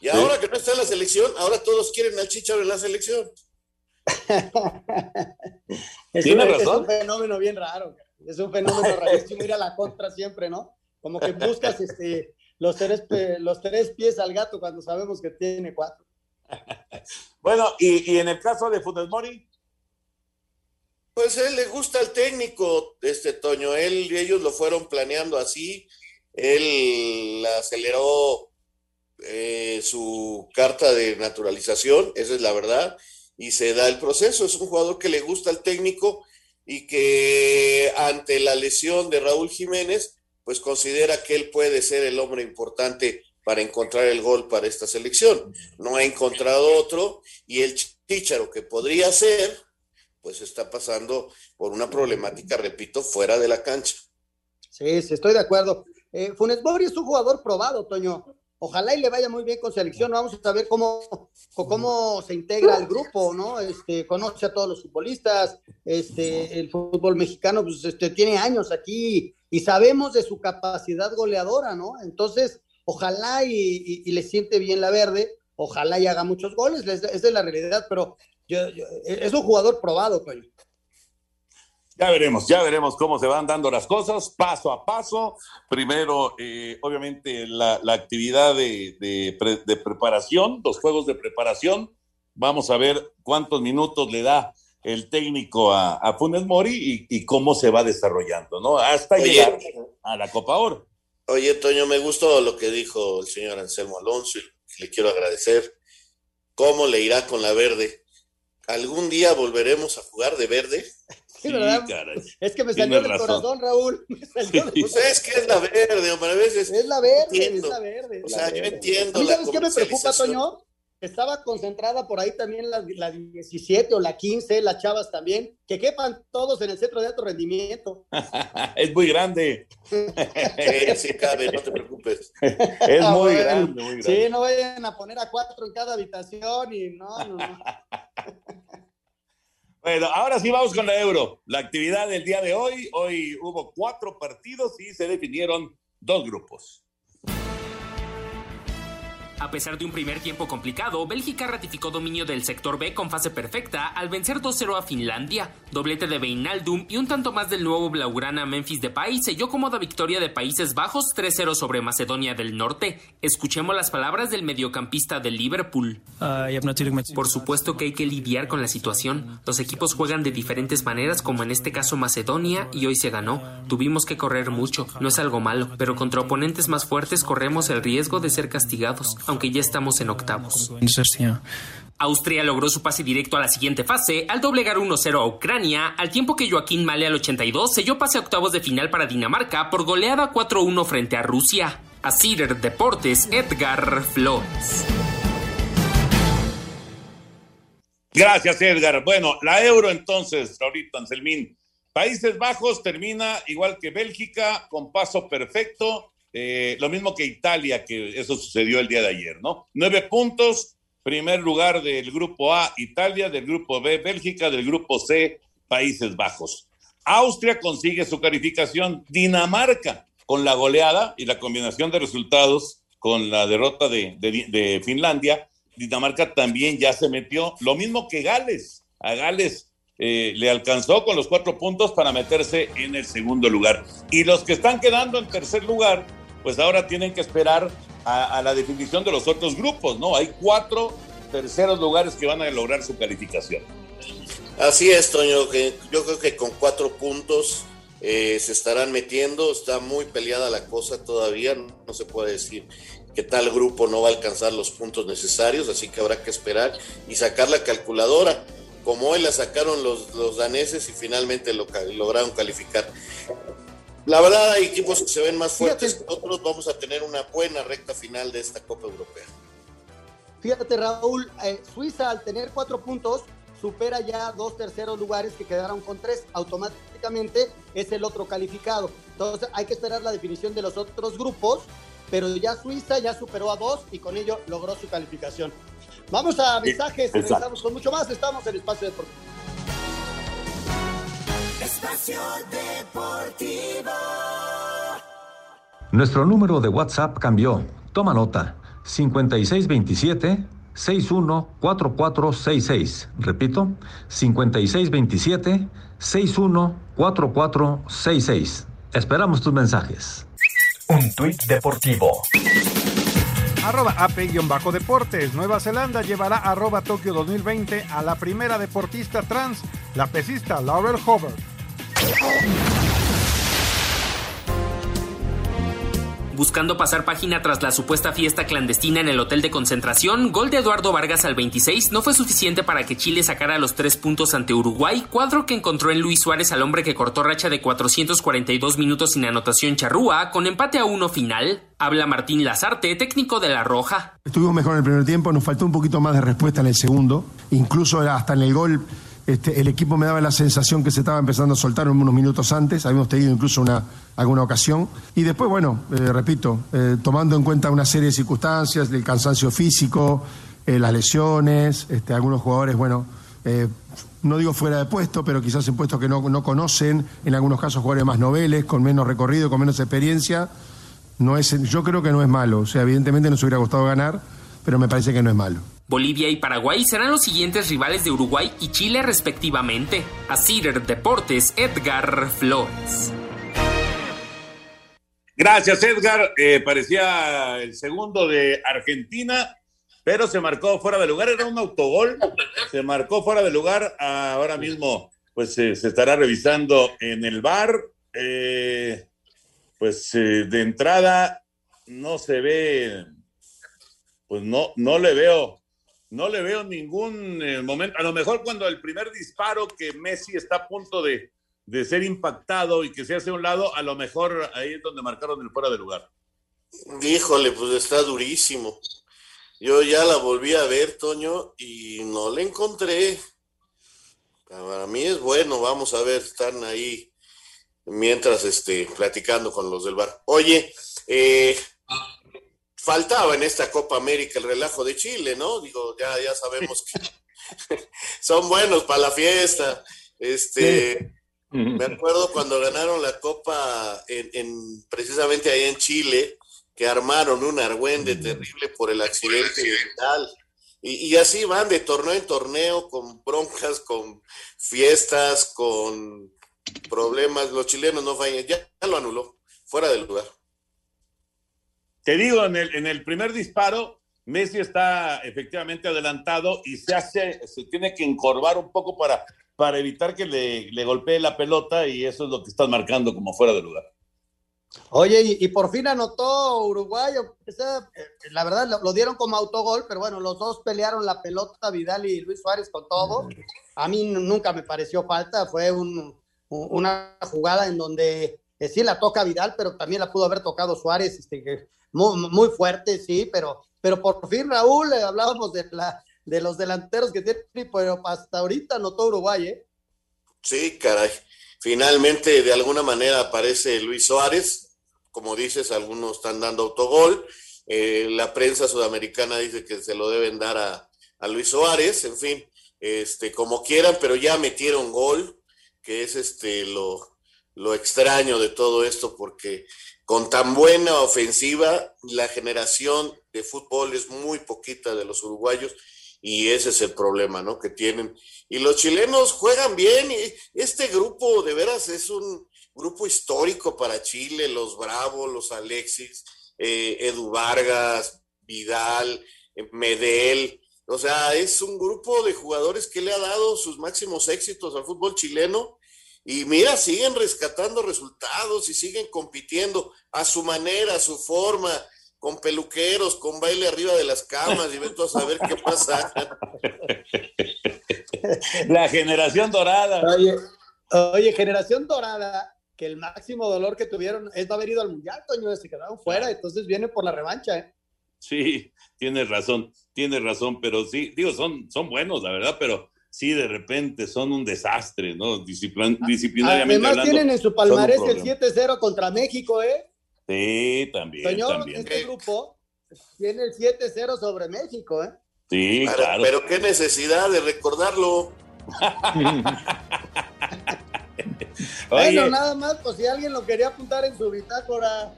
Y ahora que no está en la selección, ahora todos quieren al Chicharo en la selección. es, es un fenómeno bien raro, es un fenómeno raro, es ir a la contra siempre, ¿no? Como que buscas este los tres, los tres pies al gato cuando sabemos que tiene cuatro. bueno, y, en el caso de Funes Mori. Pues él le gusta el técnico, este Toño. Él ellos lo fueron planeando así. Él aceleró eh, su carta de naturalización, esa es la verdad, y se da el proceso. Es un jugador que le gusta el técnico y que ante la lesión de Raúl Jiménez, pues considera que él puede ser el hombre importante para encontrar el gol para esta selección. No ha encontrado otro y el Chicharo que podría ser, pues está pasando por una problemática, repito, fuera de la cancha. Sí, sí, estoy de acuerdo. Eh, Funes Mori es un jugador probado, Toño. Ojalá y le vaya muy bien con selección. Vamos a ver cómo, cómo se integra al grupo, ¿no? Este, conoce a todos los futbolistas. Este, el fútbol mexicano, pues, este, tiene años aquí y sabemos de su capacidad goleadora, ¿no? Entonces, ojalá y, le siente bien la verde, ojalá y haga muchos goles, esa es la realidad, pero es un jugador probado, coño. Ya veremos, ya veremos cómo se van dando las cosas, paso a paso. Primero, eh, obviamente, la, actividad de, preparación, los juegos de preparación. Vamos a ver cuántos minutos le da el técnico a, a Funes Mori y, cómo se va desarrollando, ¿no? Hasta llegar a la Copa Oro. Oye, Toño, me gustó lo que dijo el señor Anselmo Alonso y le quiero agradecer. ¿Cómo le irá con la verde? ¿Algún día volveremos a jugar de verde? Sí, ¿verdad? es que me salió del corazón, Raúl. Pues es que es la verde, hombre, a veces. Es la verde, es la verde. O sea, yo entiendo. ¿Sabes qué me preocupa, Toño? Estaba concentrada por ahí también la, la 17 o la 15, las chavas también, que quepan todos en el centro de alto rendimiento. es muy grande. sí, cabe, no te preocupes. Es ah, muy, grande, muy grande. Sí, no vayan a poner a cuatro en cada habitación y no, no, no. Bueno, ahora sí vamos con la Euro. La actividad del día de hoy, hoy hubo cuatro partidos y se definieron dos grupos. A pesar de un primer tiempo complicado, Bélgica ratificó dominio del sector B con fase perfecta al vencer 2-0 a Finlandia. Doblete de Beinaldum y un tanto más del nuevo Blaugrana Memphis Depay selló cómoda victoria de Países Bajos 3-0 sobre Macedonia del Norte. Escuchemos las palabras del mediocampista del Liverpool. Por supuesto que hay que lidiar con la situación. Los equipos juegan de diferentes maneras, como en este caso Macedonia, y hoy se ganó. Tuvimos que correr mucho, no es algo malo, pero contra oponentes más fuertes corremos el riesgo de ser castigados aunque ya estamos en octavos. Austria logró su pase directo a la siguiente fase al doblegar 1-0 a Ucrania, al tiempo que Joaquín Male al 82 selló pase a octavos de final para Dinamarca por goleada 4-1 frente a Rusia. A Cider Deportes, Edgar Flores. Gracias, Edgar. Bueno, la euro entonces, ahorita, Anselmín. Países Bajos termina igual que Bélgica, con paso perfecto eh, lo mismo que Italia, que eso sucedió el día de ayer, ¿no? Nueve puntos, primer lugar del grupo A, Italia, del grupo B, Bélgica, del grupo C, Países Bajos. Austria consigue su calificación, Dinamarca, con la goleada y la combinación de resultados con la derrota de, Finlandia, Dinamarca también ya se metió, lo mismo que Gales, a Gales eh, le alcanzó con los cuatro puntos para meterse en el segundo lugar. Y los que están quedando en tercer lugar, pues ahora tienen que esperar a, la definición de los otros grupos, ¿no? Hay cuatro terceros lugares que van a lograr su calificación. Así es, Toño, que yo creo que con cuatro puntos eh, se estarán metiendo, está muy peleada la cosa todavía, no se puede decir que tal grupo no va a alcanzar los puntos necesarios, así que habrá que esperar y sacar la calculadora, como hoy la sacaron los, los daneses y finalmente lo, lograron calificar. La verdad hay equipos que se ven más fuertes que otros. Vamos a tener una buena recta final de esta Copa Europea. Fíjate, Raúl, eh, Suiza al tener cuatro puntos supera ya dos terceros lugares que quedaron con tres. Automáticamente es el otro calificado. Entonces hay que esperar la definición de los otros grupos, pero ya Suiza ya superó a dos y con ello logró su calificación. Vamos a mensajes, regresamos con mucho más. Estamos en Espacio Deportivo. Espacio Deportivo. Nuestro número de WhatsApp cambió. Toma nota. 5627 614466. Repito, 5627 614466. Esperamos tus mensajes. Un tuit deportivo. Arroba AP-Deportes. Nueva Zelanda llevará arroba Tokio 2020 a la primera deportista trans, la pesista Laurel Hobart. Buscando pasar página tras la supuesta fiesta clandestina en el hotel de concentración, gol de Eduardo Vargas al 26 no fue suficiente para que Chile sacara los tres puntos ante Uruguay, cuadro que encontró en Luis Suárez al hombre que cortó racha de 442 minutos sin anotación charrúa, con empate a uno final. Habla Martín Lazarte, técnico de La Roja. Estuvimos mejor en el primer tiempo, nos faltó un poquito más de respuesta en el segundo, incluso hasta en el gol Este, el equipo me daba la sensación que se estaba empezando a soltar unos minutos antes, habíamos tenido incluso una, alguna ocasión. Y después, bueno, eh, repito, eh, tomando en cuenta una serie de circunstancias, del cansancio físico, eh, las lesiones, este, algunos jugadores, bueno, no digo fuera de puesto, pero quizás en puestos que no, no conocen, en algunos casos jugadores más noveles, con menos recorrido, con menos experiencia. No es, yo creo que no es malo, o sea, evidentemente nos hubiera gustado ganar, pero me parece que no es malo. Bolivia y Paraguay serán los siguientes rivales de Uruguay y Chile respectivamente. A Cider Deportes, Edgar Flores. Gracias, Edgar. Eh, parecía el segundo de Argentina, pero se marcó fuera de lugar. Era un autogol. Se marcó fuera de lugar. Ahora mismo, pues se estará revisando en el bar. Eh, pues eh, de entrada no se ve, pues no, no le veo no le veo ningún eh, momento. A lo mejor cuando el primer disparo que Messi está a punto de, ser impactado y que se hace a un lado, a lo mejor ahí es donde marcaron el fuera de lugar. Híjole, pues está durísimo. Yo ya la volví a ver, Toño, y no la encontré. Para mí es bueno, vamos a ver, están ahí mientras este, platicando con los del bar. Oye, eh, faltaba en esta Copa América el relajo de Chile, ¿no? Digo, ya, ya sabemos que son buenos para la fiesta. Este, me acuerdo cuando ganaron la Copa en, precisamente ahí en Chile, que armaron un argüende terrible por el accidente. Y, y, así van de torneo en torneo, con broncas, con fiestas, con problemas. Los chilenos no fallan, ya lo anuló, fuera del lugar. Te digo, en el, en el primer disparo, Messi está efectivamente adelantado y se hace, se tiene que encorvar un poco para, para evitar que le, le golpee la pelota y eso es lo que están marcando como fuera de lugar. Oye, y, por fin anotó Uruguay, eh, la verdad lo, dieron como autogol, pero bueno, los dos pelearon la pelota, Vidal y Luis Suárez con todo. A mí nunca me pareció falta, fue un, una jugada en donde eh, sí la toca Vidal, pero también la pudo haber tocado Suárez, este, que muy, fuerte, sí, pero, pero por fin, Raúl, eh, hablábamos de, la, de los delanteros que tiene, pero hasta ahorita notó Uruguay, ¿eh? Sí, caray. Finalmente, de alguna manera aparece Luis Suárez. Como dices, algunos están dando autogol. Eh, la prensa sudamericana dice que se lo deben dar a, a, Luis Suárez. En fin, este, como quieran, pero ya metieron gol, que es este lo, lo extraño de todo esto, porque con tan buena ofensiva, la generación de fútbol es muy poquita de los uruguayos y ese es el problema, ¿no? Que tienen. Y los chilenos juegan bien y este grupo de veras es un grupo histórico para Chile, los Bravos, los Alexis, eh, Edu Vargas, Vidal, eh, Medel. O sea, es un grupo de jugadores que le ha dado sus máximos éxitos al fútbol chileno y mira, siguen rescatando resultados y siguen compitiendo a su manera, a su forma, con peluqueros, con baile arriba de las camas y vete a saber qué pasa. La generación dorada. Oye, generación dorada, que el máximo dolor que tuvieron es no haber ido al mundial, Toño, se quedaron fuera, entonces viene por la revancha, ¿eh? Sí, tienes razón, tienes razón, pero sí, digo, son, son buenos, la verdad, pero sí de repente son un desastre, ¿no? Disciplin disciplinariamente Además tienen en su palmarés el 7-0 contra México, ¿eh? Sí, también. Señor, también. este grupo tiene el 7-0 sobre México, ¿eh? Sí, claro. Pero qué necesidad de recordarlo. bueno, nada más, pues si alguien lo quería apuntar en su bitácora.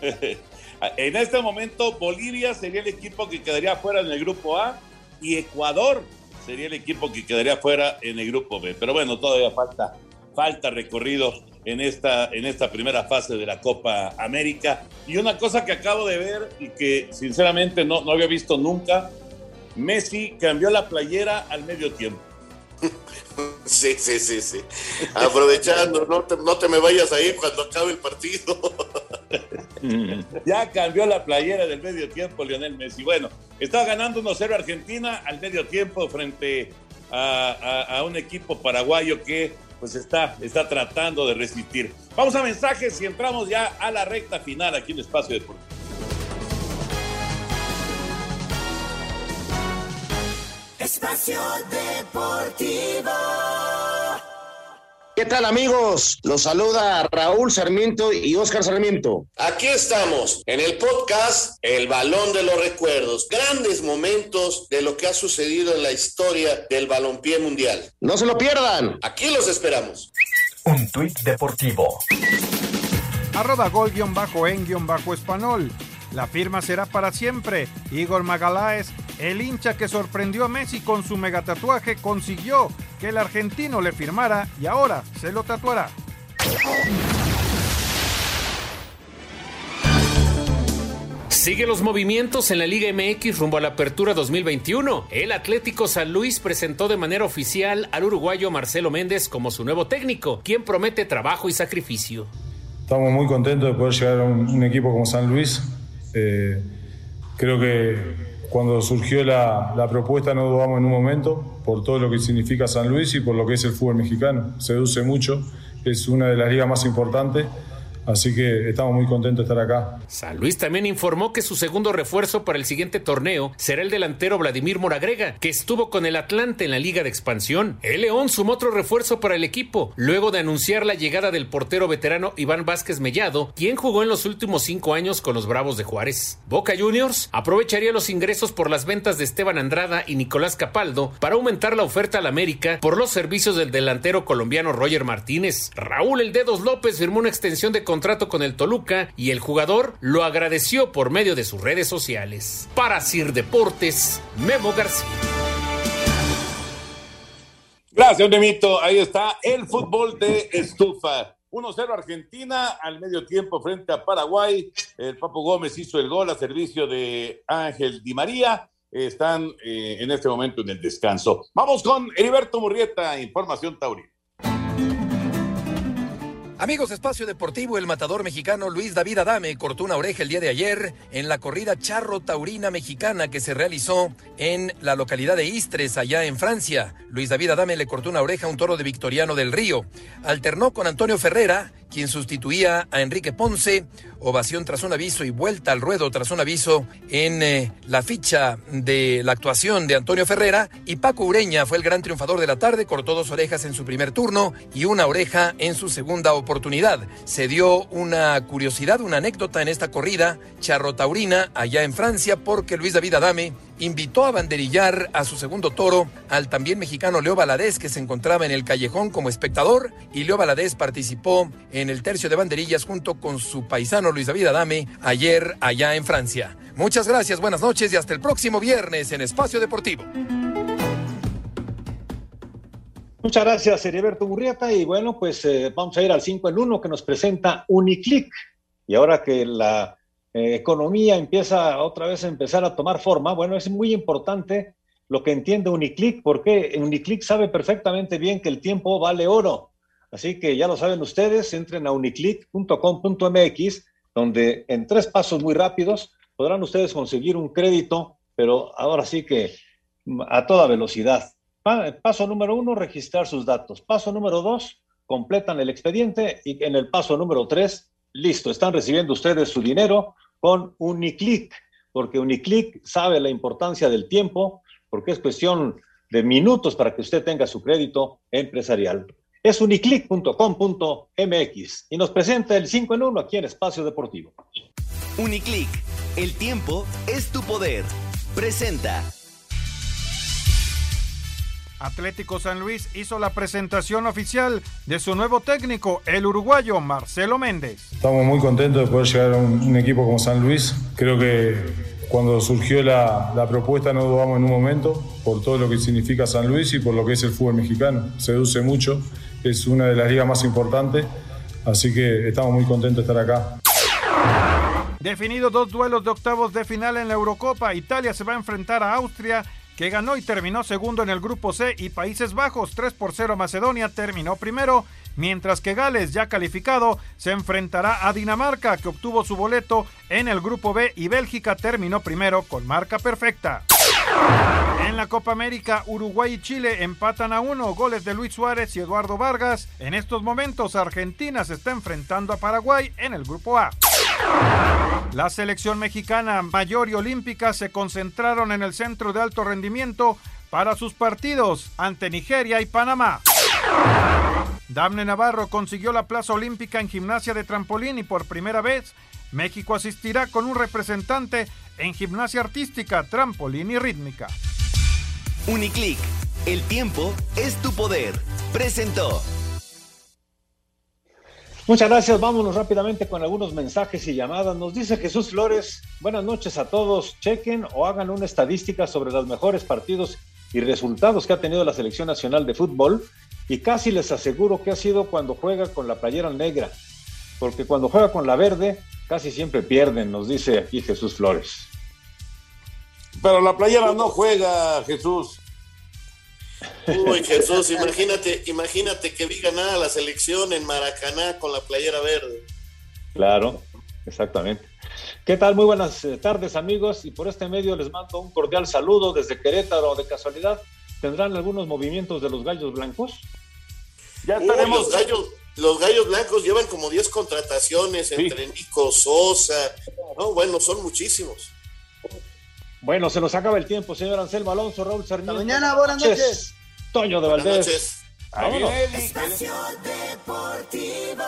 en este momento, Bolivia sería el equipo que quedaría fuera en el grupo A y Ecuador sería el equipo que quedaría fuera en el grupo B. Pero bueno, todavía falta, falta recorrido en esta, en esta primera fase de la Copa América. Y una cosa que acabo de ver y que sinceramente no, no había visto nunca, Messi cambió la playera al medio tiempo. Sí, sí, sí, sí. Aprovechando, no te, no te me vayas a ir cuando acabe el partido. ya cambió la playera del medio tiempo Lionel Messi. Bueno, estaba ganando 1-0 Argentina al medio tiempo frente a, un equipo paraguayo que pues está, está tratando de resistir. Vamos a mensajes y entramos ya a la recta final aquí en Espacio Deportivo. Espacio Deportivo. ¿Qué tal amigos? Los saluda Raúl Sarmiento y Oscar Sarmiento. Aquí estamos en el podcast El Balón de los Recuerdos. Grandes momentos de lo que ha sucedido en la historia del balompié mundial. No se lo pierdan. Aquí los esperamos. Un tuit deportivo. Arroba gol-en-español. La firma será para siempre. Igor Magaláes, el hincha que sorprendió a Messi con su megatatuaje, consiguió que el argentino le firmara y ahora se lo tatuará. Sigue los movimientos en la Liga MX rumbo a la apertura 2021. El Atlético San Luis presentó de manera oficial al uruguayo Marcelo Méndez como su nuevo técnico, quien promete trabajo y sacrificio. Estamos muy contentos de poder llegar a un, un equipo como San Luis. Eh, creo que cuando surgió la, la, propuesta no dudamos en un momento por todo lo que significa San Luis y por lo que es el fútbol mexicano. Seduce mucho, es una de las ligas más importantes Así que estamos muy contentos de estar acá. San Luis también informó que su segundo refuerzo para el siguiente torneo será el delantero Vladimir Moragrega, que estuvo con el Atlante en la Liga de Expansión. El León sumó otro refuerzo para el equipo, luego de anunciar la llegada del portero veterano Iván Vázquez Mellado, quien jugó en los últimos cinco años con los Bravos de Juárez. Boca Juniors aprovecharía los ingresos por las ventas de Esteban Andrada y Nicolás Capaldo para aumentar la oferta al América por los servicios del delantero colombiano Roger Martínez. Raúl El Dedos López firmó una extensión de contrato con el Toluca y el jugador lo agradeció por medio de sus redes sociales. Para Sir Deportes, Memo García. Gracias, Nemito. Ahí está el fútbol de estufa. 1-0 Argentina al medio tiempo frente a Paraguay. El Papo Gómez hizo el gol a servicio de Ángel Di María. Están eh, en este momento en el descanso. Vamos con Heriberto Murrieta, Información Taurina. Amigos, Espacio Deportivo, el matador mexicano Luis David Adame cortó una oreja el día de ayer en la corrida charro taurina mexicana que se realizó en la localidad de Istres, allá en Francia. Luis David Adame le cortó una oreja a un toro de Victoriano del Río. Alternó con Antonio Ferrera, quien sustituía a Enrique Ponce. Ovación tras un aviso y vuelta al ruedo tras un aviso en eh, la ficha de la actuación de Antonio Ferrera. Y Paco Ureña fue el gran triunfador de la tarde, cortó dos orejas en su primer turno y una oreja en su segunda oportunidad. Se dio una curiosidad, una anécdota en esta corrida charrotaurina allá en Francia porque Luis David Adame invitó a banderillar a su segundo toro al también mexicano Leo Valadez que se encontraba en el callejón como espectador y Leo Valadez participó en el tercio de banderillas junto con su paisano Luis David Adame ayer allá en Francia. Muchas gracias, buenas noches y hasta el próximo viernes en Espacio Deportivo. Muchas gracias, Heriberto Burrieta. Y bueno, pues eh, vamos a ir al 5 en 1 que nos presenta Uniclick. Y ahora que la eh, economía empieza otra vez a empezar a tomar forma, bueno, es muy importante lo que entiende Uniclick, porque Uniclick sabe perfectamente bien que el tiempo vale oro. Así que ya lo saben ustedes, entren a uniclick.com.mx, donde en tres pasos muy rápidos podrán ustedes conseguir un crédito, pero ahora sí que a toda velocidad. Paso número uno, registrar sus datos. Paso número dos, completan el expediente y en el paso número tres, listo, están recibiendo ustedes su dinero con Uniclick, porque Uniclick sabe la importancia del tiempo, porque es cuestión de minutos para que usted tenga su crédito empresarial es uniclick.com.mx y nos presenta el 5 en 1 aquí en Espacio Deportivo. Uniclick, el tiempo es tu poder. Presenta. Atlético San Luis hizo la presentación oficial de su nuevo técnico, el uruguayo Marcelo Méndez. Estamos muy contentos de poder llegar a un, un equipo como San Luis. Creo que cuando surgió la, la, propuesta no dudamos en un momento por todo lo que significa San Luis y por lo que es el fútbol mexicano. Seduce mucho es una de las ligas más importantes, así que estamos muy contentos de estar acá. Definido dos duelos de octavos de final en la Eurocopa, Italia se va a enfrentar a Austria, que ganó y terminó segundo en el grupo C, y Países Bajos 3 por 0 Macedonia terminó primero, mientras que Gales, ya calificado, se enfrentará a Dinamarca, que obtuvo su boleto en el grupo B, y Bélgica terminó primero con marca perfecta. En la Copa América, Uruguay y Chile empatan a uno, goles de Luis Suárez y Eduardo Vargas. En estos momentos, Argentina se está enfrentando a Paraguay en el Grupo A. La selección mexicana mayor y olímpica se concentraron en el centro de alto rendimiento para sus partidos ante Nigeria y Panamá. Damne Navarro consiguió la plaza olímpica en gimnasia de trampolín y por primera vez México asistirá con un representante en gimnasia artística, trampolín y rítmica. Uniclick, el tiempo es tu poder. Presentó. Muchas gracias. Vámonos rápidamente con algunos mensajes y llamadas. Nos dice Jesús Flores, buenas noches a todos. Chequen o hagan una estadística sobre los mejores partidos y resultados que ha tenido la Selección Nacional de Fútbol y casi les aseguro que ha sido cuando juega con la playera negra, porque cuando juega con la verde casi siempre pierden, nos dice aquí Jesús Flores. Pero la playera no juega, Jesús. Uy, Jesús, imagínate, imagínate que vi ganar a la selección en Maracaná con la playera verde. Claro, exactamente. ¿Qué tal? Muy buenas eh, tardes, amigos. Y por este medio les mando un cordial saludo desde Querétaro. De casualidad, ¿tendrán algunos movimientos de los gallos blancos? Ya tenemos. los, gallos, los gallos blancos llevan como 10 contrataciones entre Nico Sosa. No, bueno, son muchísimos. Bueno, se nos acaba el tiempo, señor Anselmo Alonso, Raúl Sarmiento. mañana, buenas noches. Toño de Valdés. Buenas noches. Espacio Deportivo.